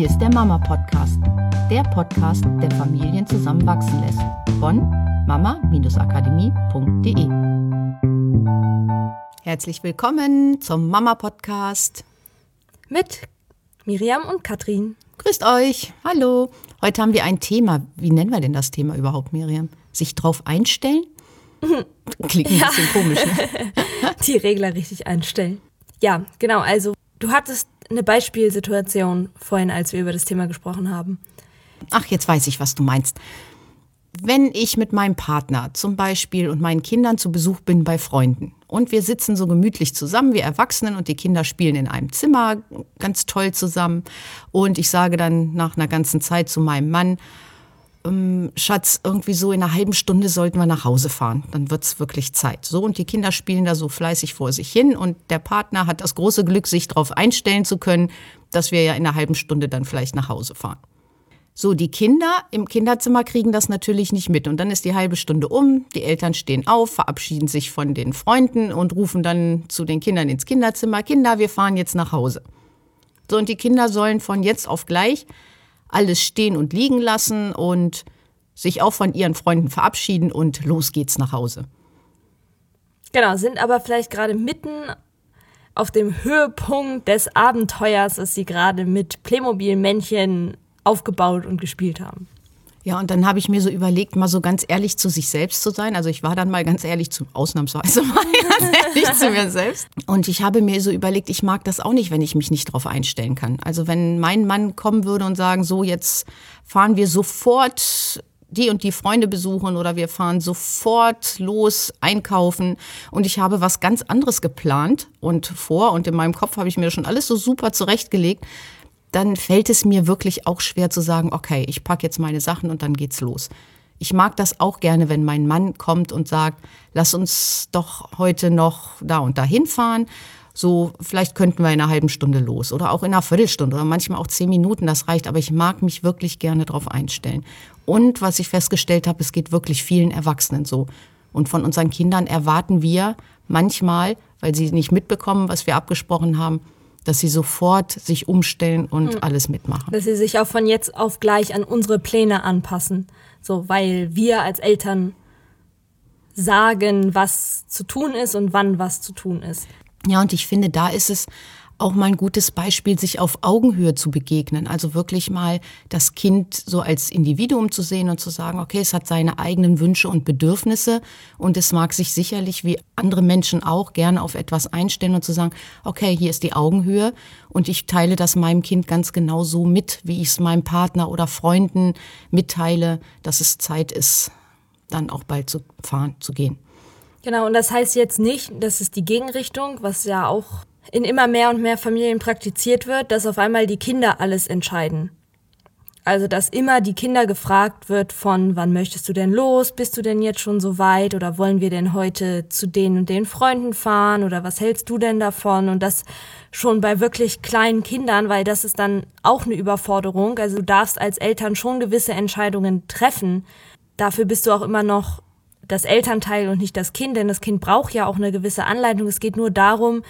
Hier ist der Mama Podcast, der Podcast, der Familien zusammenwachsen lässt. Von mama-akademie.de. Herzlich willkommen zum Mama Podcast mit Miriam und Katrin. Grüßt euch. Hallo. Heute haben wir ein Thema. Wie nennen wir denn das Thema überhaupt, Miriam? Sich drauf einstellen? Klingt ein ja. bisschen komisch. Ne? Die Regler richtig einstellen. Ja, genau. Also, du hattest eine Beispielsituation vorhin, als wir über das Thema gesprochen haben. Ach, jetzt weiß ich, was du meinst. Wenn ich mit meinem Partner zum Beispiel und meinen Kindern zu Besuch bin bei Freunden und wir sitzen so gemütlich zusammen, wir Erwachsenen und die Kinder spielen in einem Zimmer ganz toll zusammen und ich sage dann nach einer ganzen Zeit zu meinem Mann, ähm, Schatz, irgendwie so in einer halben Stunde sollten wir nach Hause fahren. Dann wird's wirklich Zeit. So, und die Kinder spielen da so fleißig vor sich hin und der Partner hat das große Glück, sich darauf einstellen zu können, dass wir ja in einer halben Stunde dann vielleicht nach Hause fahren. So, die Kinder im Kinderzimmer kriegen das natürlich nicht mit. Und dann ist die halbe Stunde um, die Eltern stehen auf, verabschieden sich von den Freunden und rufen dann zu den Kindern ins Kinderzimmer, Kinder, wir fahren jetzt nach Hause. So, und die Kinder sollen von jetzt auf gleich alles stehen und liegen lassen und sich auch von ihren Freunden verabschieden und los geht's nach Hause. Genau, sind aber vielleicht gerade mitten auf dem Höhepunkt des Abenteuers, das sie gerade mit Playmobil-Männchen aufgebaut und gespielt haben. Ja, und dann habe ich mir so überlegt, mal so ganz ehrlich zu sich selbst zu sein. Also ich war dann mal ganz ehrlich zu, ausnahmsweise mal ganz ehrlich zu mir selbst. Und ich habe mir so überlegt, ich mag das auch nicht, wenn ich mich nicht darauf einstellen kann. Also wenn mein Mann kommen würde und sagen, so jetzt fahren wir sofort die und die Freunde besuchen oder wir fahren sofort los einkaufen und ich habe was ganz anderes geplant und vor und in meinem Kopf habe ich mir schon alles so super zurechtgelegt, dann fällt es mir wirklich auch schwer zu sagen, okay, ich packe jetzt meine Sachen und dann geht's los. Ich mag das auch gerne, wenn mein Mann kommt und sagt, lass uns doch heute noch da und da hinfahren. So, vielleicht könnten wir in einer halben Stunde los oder auch in einer Viertelstunde oder manchmal auch zehn Minuten, das reicht. Aber ich mag mich wirklich gerne darauf einstellen. Und was ich festgestellt habe, es geht wirklich vielen Erwachsenen so. Und von unseren Kindern erwarten wir manchmal, weil sie nicht mitbekommen, was wir abgesprochen haben, dass sie sofort sich umstellen und mhm. alles mitmachen. Dass sie sich auch von jetzt auf gleich an unsere Pläne anpassen. So, weil wir als Eltern sagen, was zu tun ist und wann was zu tun ist. Ja, und ich finde, da ist es auch mal ein gutes Beispiel, sich auf Augenhöhe zu begegnen. Also wirklich mal das Kind so als Individuum zu sehen und zu sagen, okay, es hat seine eigenen Wünsche und Bedürfnisse und es mag sich sicherlich wie andere Menschen auch gerne auf etwas einstellen und zu sagen, okay, hier ist die Augenhöhe und ich teile das meinem Kind ganz genau so mit, wie ich es meinem Partner oder Freunden mitteile, dass es Zeit ist, dann auch bald zu fahren, zu gehen. Genau, und das heißt jetzt nicht, das ist die Gegenrichtung, was ja auch in immer mehr und mehr Familien praktiziert wird, dass auf einmal die Kinder alles entscheiden. Also, dass immer die Kinder gefragt wird von, wann möchtest du denn los? Bist du denn jetzt schon so weit? Oder wollen wir denn heute zu den und den Freunden fahren? Oder was hältst du denn davon? Und das schon bei wirklich kleinen Kindern, weil das ist dann auch eine Überforderung. Also, du darfst als Eltern schon gewisse Entscheidungen treffen. Dafür bist du auch immer noch das Elternteil und nicht das Kind, denn das Kind braucht ja auch eine gewisse Anleitung. Es geht nur darum,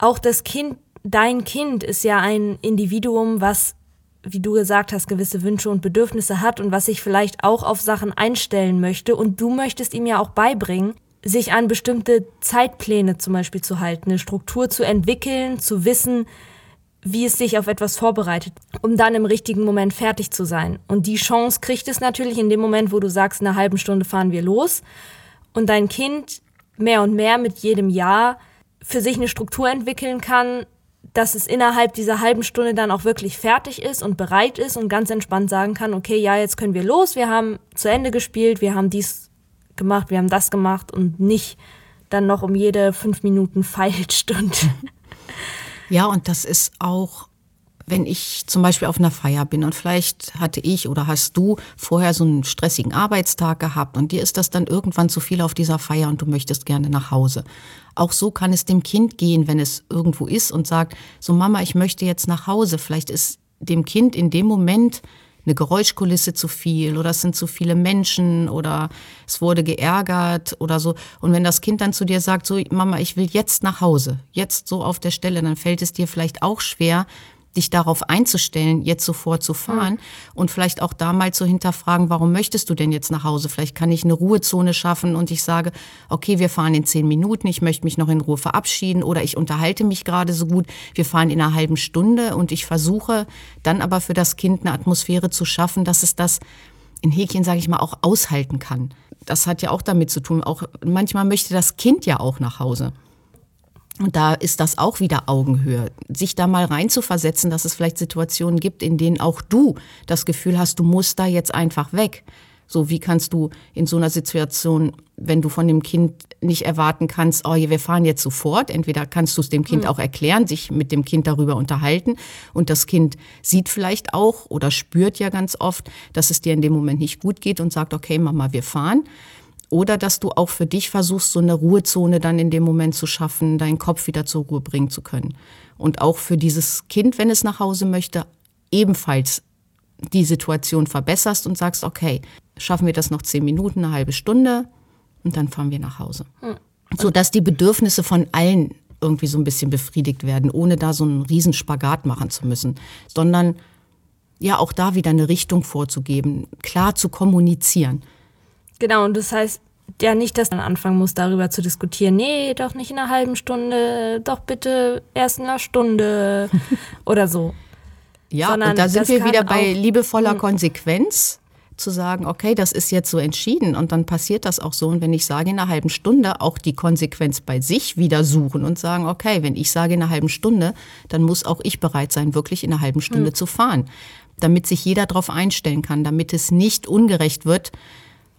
auch das Kind, dein Kind ist ja ein Individuum, was, wie du gesagt hast, gewisse Wünsche und Bedürfnisse hat und was sich vielleicht auch auf Sachen einstellen möchte. Und du möchtest ihm ja auch beibringen, sich an bestimmte Zeitpläne zum Beispiel zu halten, eine Struktur zu entwickeln, zu wissen, wie es sich auf etwas vorbereitet, um dann im richtigen Moment fertig zu sein. Und die Chance kriegt es natürlich in dem Moment, wo du sagst, in einer halben Stunde fahren wir los. Und dein Kind mehr und mehr mit jedem Jahr für sich eine Struktur entwickeln kann, dass es innerhalb dieser halben Stunde dann auch wirklich fertig ist und bereit ist und ganz entspannt sagen kann, okay, ja, jetzt können wir los, wir haben zu Ende gespielt, wir haben dies gemacht, wir haben das gemacht und nicht dann noch um jede fünf Minuten feilscht und Ja, und das ist auch wenn ich zum Beispiel auf einer Feier bin und vielleicht hatte ich oder hast du vorher so einen stressigen Arbeitstag gehabt und dir ist das dann irgendwann zu viel auf dieser Feier und du möchtest gerne nach Hause. Auch so kann es dem Kind gehen, wenn es irgendwo ist und sagt, so Mama, ich möchte jetzt nach Hause. Vielleicht ist dem Kind in dem Moment eine Geräuschkulisse zu viel oder es sind zu viele Menschen oder es wurde geärgert oder so. Und wenn das Kind dann zu dir sagt, so Mama, ich will jetzt nach Hause, jetzt so auf der Stelle, dann fällt es dir vielleicht auch schwer, dich darauf einzustellen, jetzt sofort zu fahren ja. und vielleicht auch da mal zu hinterfragen, warum möchtest du denn jetzt nach Hause? Vielleicht kann ich eine Ruhezone schaffen und ich sage, okay, wir fahren in zehn Minuten, ich möchte mich noch in Ruhe verabschieden oder ich unterhalte mich gerade so gut, wir fahren in einer halben Stunde und ich versuche dann aber für das Kind eine Atmosphäre zu schaffen, dass es das in Häkchen, sage ich mal, auch aushalten kann. Das hat ja auch damit zu tun, auch manchmal möchte das Kind ja auch nach Hause. Und da ist das auch wieder Augenhöhe. Sich da mal reinzuversetzen, dass es vielleicht Situationen gibt, in denen auch du das Gefühl hast, du musst da jetzt einfach weg. So, wie kannst du in so einer Situation, wenn du von dem Kind nicht erwarten kannst, oh, wir fahren jetzt sofort, entweder kannst du es dem Kind mhm. auch erklären, sich mit dem Kind darüber unterhalten und das Kind sieht vielleicht auch oder spürt ja ganz oft, dass es dir in dem Moment nicht gut geht und sagt, okay, Mama, wir fahren. Oder dass du auch für dich versuchst, so eine Ruhezone dann in dem Moment zu schaffen, deinen Kopf wieder zur Ruhe bringen zu können. Und auch für dieses Kind, wenn es nach Hause möchte, ebenfalls die Situation verbesserst und sagst, okay, schaffen wir das noch zehn Minuten, eine halbe Stunde und dann fahren wir nach Hause. Hm. So dass die Bedürfnisse von allen irgendwie so ein bisschen befriedigt werden, ohne da so einen Riesenspagat machen zu müssen, sondern ja auch da wieder eine Richtung vorzugeben, klar zu kommunizieren. Genau, und das heißt ja nicht, dass man anfangen muss, darüber zu diskutieren. Nee, doch nicht in einer halben Stunde, doch bitte erst in einer Stunde oder so. Ja, Sondern und da sind wir wieder bei liebevoller hm. Konsequenz zu sagen, okay, das ist jetzt so entschieden und dann passiert das auch so. Und wenn ich sage in einer halben Stunde, auch die Konsequenz bei sich wieder suchen und sagen, okay, wenn ich sage in einer halben Stunde, dann muss auch ich bereit sein, wirklich in einer halben Stunde mhm. zu fahren, damit sich jeder darauf einstellen kann, damit es nicht ungerecht wird,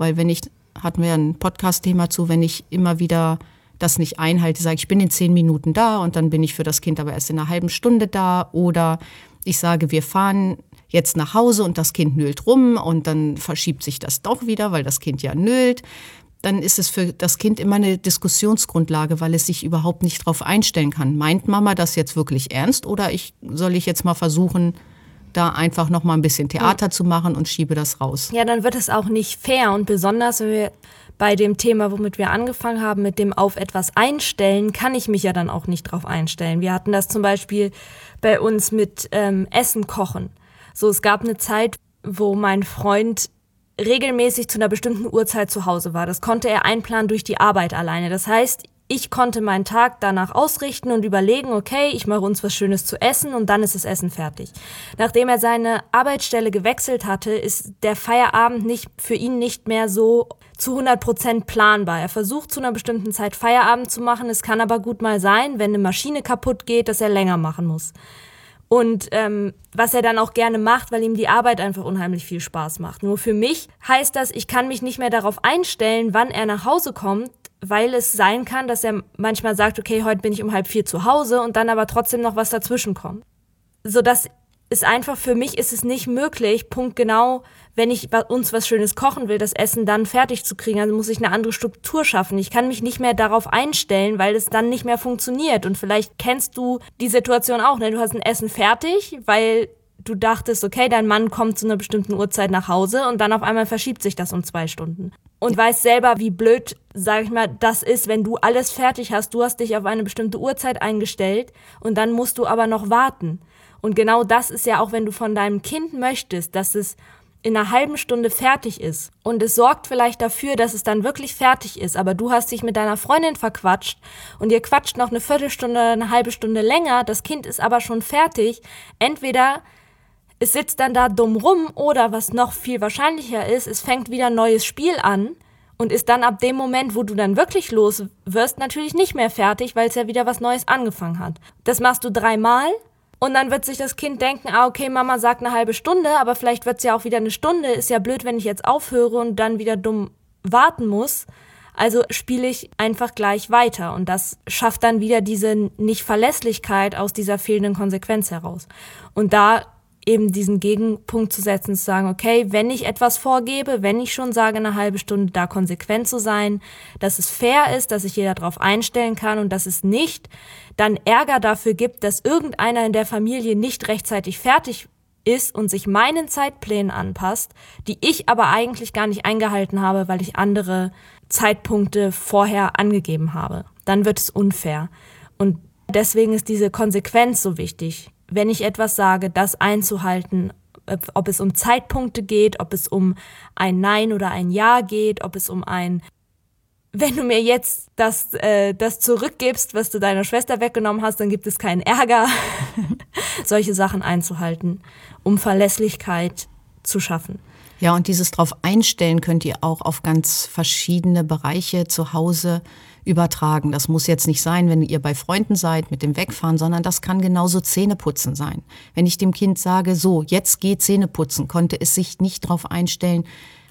weil wenn ich, hatten wir ein Podcast-Thema zu, wenn ich immer wieder das nicht einhalte, sage ich bin in zehn Minuten da und dann bin ich für das Kind aber erst in einer halben Stunde da oder ich sage, wir fahren jetzt nach Hause und das Kind nüllt rum und dann verschiebt sich das doch wieder, weil das Kind ja nüllt. Dann ist es für das Kind immer eine Diskussionsgrundlage, weil es sich überhaupt nicht darauf einstellen kann. Meint Mama das jetzt wirklich ernst oder ich, soll ich jetzt mal versuchen, da einfach noch mal ein bisschen Theater ja. zu machen und schiebe das raus. Ja, dann wird es auch nicht fair und besonders, wenn wir bei dem Thema, womit wir angefangen haben, mit dem auf etwas einstellen, kann ich mich ja dann auch nicht drauf einstellen. Wir hatten das zum Beispiel bei uns mit ähm, Essen kochen. So, es gab eine Zeit, wo mein Freund regelmäßig zu einer bestimmten Uhrzeit zu Hause war. Das konnte er einplanen durch die Arbeit alleine. Das heißt, ich konnte meinen Tag danach ausrichten und überlegen, okay, ich mache uns was Schönes zu essen und dann ist das Essen fertig. Nachdem er seine Arbeitsstelle gewechselt hatte, ist der Feierabend nicht für ihn nicht mehr so zu 100 Prozent planbar. Er versucht zu einer bestimmten Zeit Feierabend zu machen. Es kann aber gut mal sein, wenn eine Maschine kaputt geht, dass er länger machen muss. Und ähm, was er dann auch gerne macht, weil ihm die Arbeit einfach unheimlich viel Spaß macht. Nur für mich heißt das, ich kann mich nicht mehr darauf einstellen, wann er nach Hause kommt, weil es sein kann, dass er manchmal sagt, okay, heute bin ich um halb vier zu Hause und dann aber trotzdem noch was dazwischen kommt. So dass ist einfach für mich ist es nicht möglich, punktgenau, wenn ich uns was Schönes kochen will, das Essen dann fertig zu kriegen. Also muss ich eine andere Struktur schaffen. Ich kann mich nicht mehr darauf einstellen, weil es dann nicht mehr funktioniert. Und vielleicht kennst du die Situation auch. Ne? Du hast ein Essen fertig, weil du dachtest, okay, dein Mann kommt zu einer bestimmten Uhrzeit nach Hause und dann auf einmal verschiebt sich das um zwei Stunden und weiß selber, wie blöd, sag ich mal, das ist, wenn du alles fertig hast. Du hast dich auf eine bestimmte Uhrzeit eingestellt und dann musst du aber noch warten. Und genau das ist ja auch, wenn du von deinem Kind möchtest, dass es in einer halben Stunde fertig ist und es sorgt vielleicht dafür, dass es dann wirklich fertig ist, aber du hast dich mit deiner Freundin verquatscht und ihr quatscht noch eine Viertelstunde oder eine halbe Stunde länger, das Kind ist aber schon fertig, entweder es sitzt dann da dumm rum oder was noch viel wahrscheinlicher ist, es fängt wieder ein neues Spiel an und ist dann ab dem Moment, wo du dann wirklich los wirst, natürlich nicht mehr fertig, weil es ja wieder was Neues angefangen hat. Das machst du dreimal und dann wird sich das Kind denken, ah, okay, Mama sagt eine halbe Stunde, aber vielleicht wird es ja auch wieder eine Stunde. Ist ja blöd, wenn ich jetzt aufhöre und dann wieder dumm warten muss. Also spiele ich einfach gleich weiter und das schafft dann wieder diese Nicht-Verlässlichkeit aus dieser fehlenden Konsequenz heraus. Und da eben diesen Gegenpunkt zu setzen, zu sagen, okay, wenn ich etwas vorgebe, wenn ich schon sage, eine halbe Stunde da konsequent zu sein, dass es fair ist, dass sich jeder darauf einstellen kann und dass es nicht dann Ärger dafür gibt, dass irgendeiner in der Familie nicht rechtzeitig fertig ist und sich meinen Zeitplänen anpasst, die ich aber eigentlich gar nicht eingehalten habe, weil ich andere Zeitpunkte vorher angegeben habe. Dann wird es unfair. Und deswegen ist diese Konsequenz so wichtig wenn ich etwas sage, das einzuhalten, ob es um Zeitpunkte geht, ob es um ein Nein oder ein Ja geht, ob es um ein wenn du mir jetzt das, äh, das zurückgibst, was du deiner Schwester weggenommen hast, dann gibt es keinen Ärger. Solche Sachen einzuhalten, um Verlässlichkeit zu schaffen. Ja, und dieses drauf einstellen könnt ihr auch auf ganz verschiedene Bereiche zu Hause übertragen. Das muss jetzt nicht sein, wenn ihr bei Freunden seid mit dem Wegfahren, sondern das kann genauso Zähneputzen sein. Wenn ich dem Kind sage, so, jetzt geht Zähneputzen, konnte es sich nicht darauf einstellen,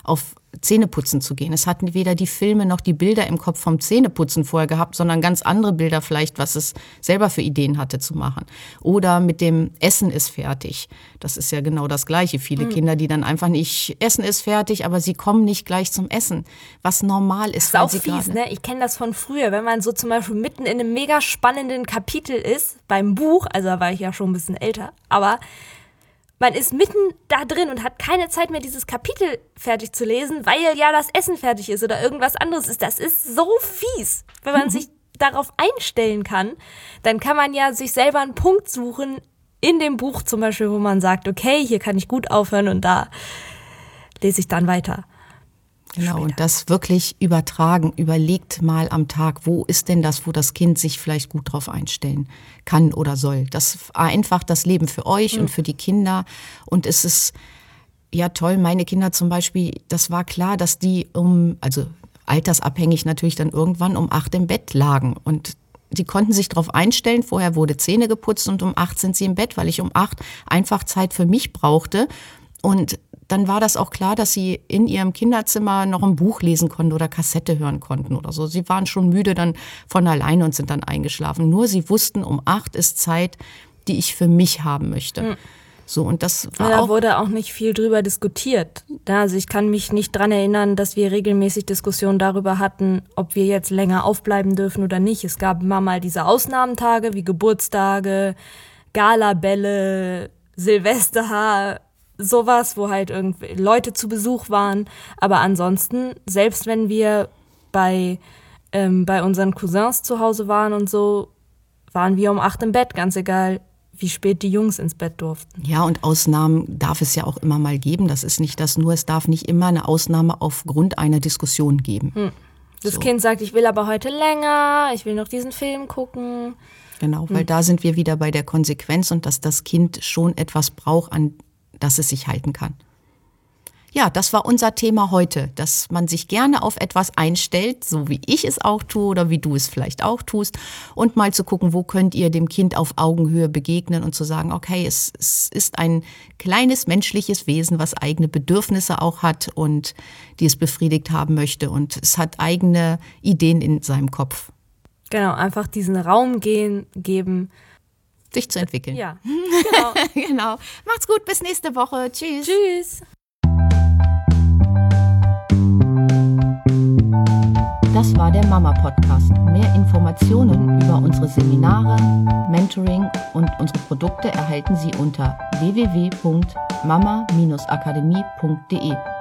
auf Zähneputzen zu gehen. Es hatten weder die Filme noch die Bilder im Kopf vom Zähneputzen vorher gehabt, sondern ganz andere Bilder vielleicht, was es selber für Ideen hatte zu machen. Oder mit dem Essen ist fertig. Das ist ja genau das Gleiche. Viele mhm. Kinder, die dann einfach nicht, Essen ist fertig, aber sie kommen nicht gleich zum Essen, was normal ist. Das ist auch fies, ne? Ich kenne das von früher, wenn man so zum Beispiel mitten in einem mega spannenden Kapitel ist, beim Buch, also da war ich ja schon ein bisschen älter, aber man ist mitten da drin und hat keine Zeit mehr, dieses Kapitel fertig zu lesen, weil ja das Essen fertig ist oder irgendwas anderes ist. Das ist so fies. Wenn man mhm. sich darauf einstellen kann, dann kann man ja sich selber einen Punkt suchen in dem Buch zum Beispiel, wo man sagt, okay, hier kann ich gut aufhören und da lese ich dann weiter. Genau, später. und das wirklich übertragen. Überlegt mal am Tag, wo ist denn das, wo das Kind sich vielleicht gut drauf einstellen kann oder soll. Das vereinfacht das Leben für euch mhm. und für die Kinder. Und es ist ja toll, meine Kinder zum Beispiel, das war klar, dass die um, also altersabhängig natürlich dann irgendwann um acht im Bett lagen. Und die konnten sich darauf einstellen. Vorher wurde Zähne geputzt und um acht sind sie im Bett, weil ich um acht einfach Zeit für mich brauchte. Und dann war das auch klar, dass sie in ihrem Kinderzimmer noch ein Buch lesen konnten oder Kassette hören konnten oder so. Sie waren schon müde dann von alleine und sind dann eingeschlafen. Nur sie wussten, um acht ist Zeit, die ich für mich haben möchte. Mhm. So, und das war da auch wurde auch nicht viel drüber diskutiert. Also ich kann mich nicht dran erinnern, dass wir regelmäßig Diskussionen darüber hatten, ob wir jetzt länger aufbleiben dürfen oder nicht. Es gab immer mal diese Ausnahmetage wie Geburtstage, Galabälle, Silvester, sowas, wo halt irgendwie Leute zu Besuch waren. Aber ansonsten, selbst wenn wir bei, ähm, bei unseren Cousins zu Hause waren und so, waren wir um acht im Bett, ganz egal, wie spät die Jungs ins Bett durften. Ja, und Ausnahmen darf es ja auch immer mal geben. Das ist nicht das nur, es darf nicht immer eine Ausnahme aufgrund einer Diskussion geben. Hm. Das so. Kind sagt, ich will aber heute länger, ich will noch diesen Film gucken. Genau, weil hm. da sind wir wieder bei der Konsequenz und dass das Kind schon etwas braucht, an dass es sich halten kann. Ja, das war unser Thema heute, dass man sich gerne auf etwas einstellt, so wie ich es auch tue oder wie du es vielleicht auch tust, und mal zu gucken, wo könnt ihr dem Kind auf Augenhöhe begegnen und zu sagen, okay, es, es ist ein kleines menschliches Wesen, was eigene Bedürfnisse auch hat und die es befriedigt haben möchte und es hat eigene Ideen in seinem Kopf. Genau, einfach diesen Raum gehen, geben, sich zu entwickeln. Ja, genau. genau. Macht's gut, bis nächste Woche. Tschüss. Tschüss. Das war der Mama Podcast. Mehr Informationen über unsere Seminare, Mentoring und unsere Produkte erhalten Sie unter www.mama-akademie.de.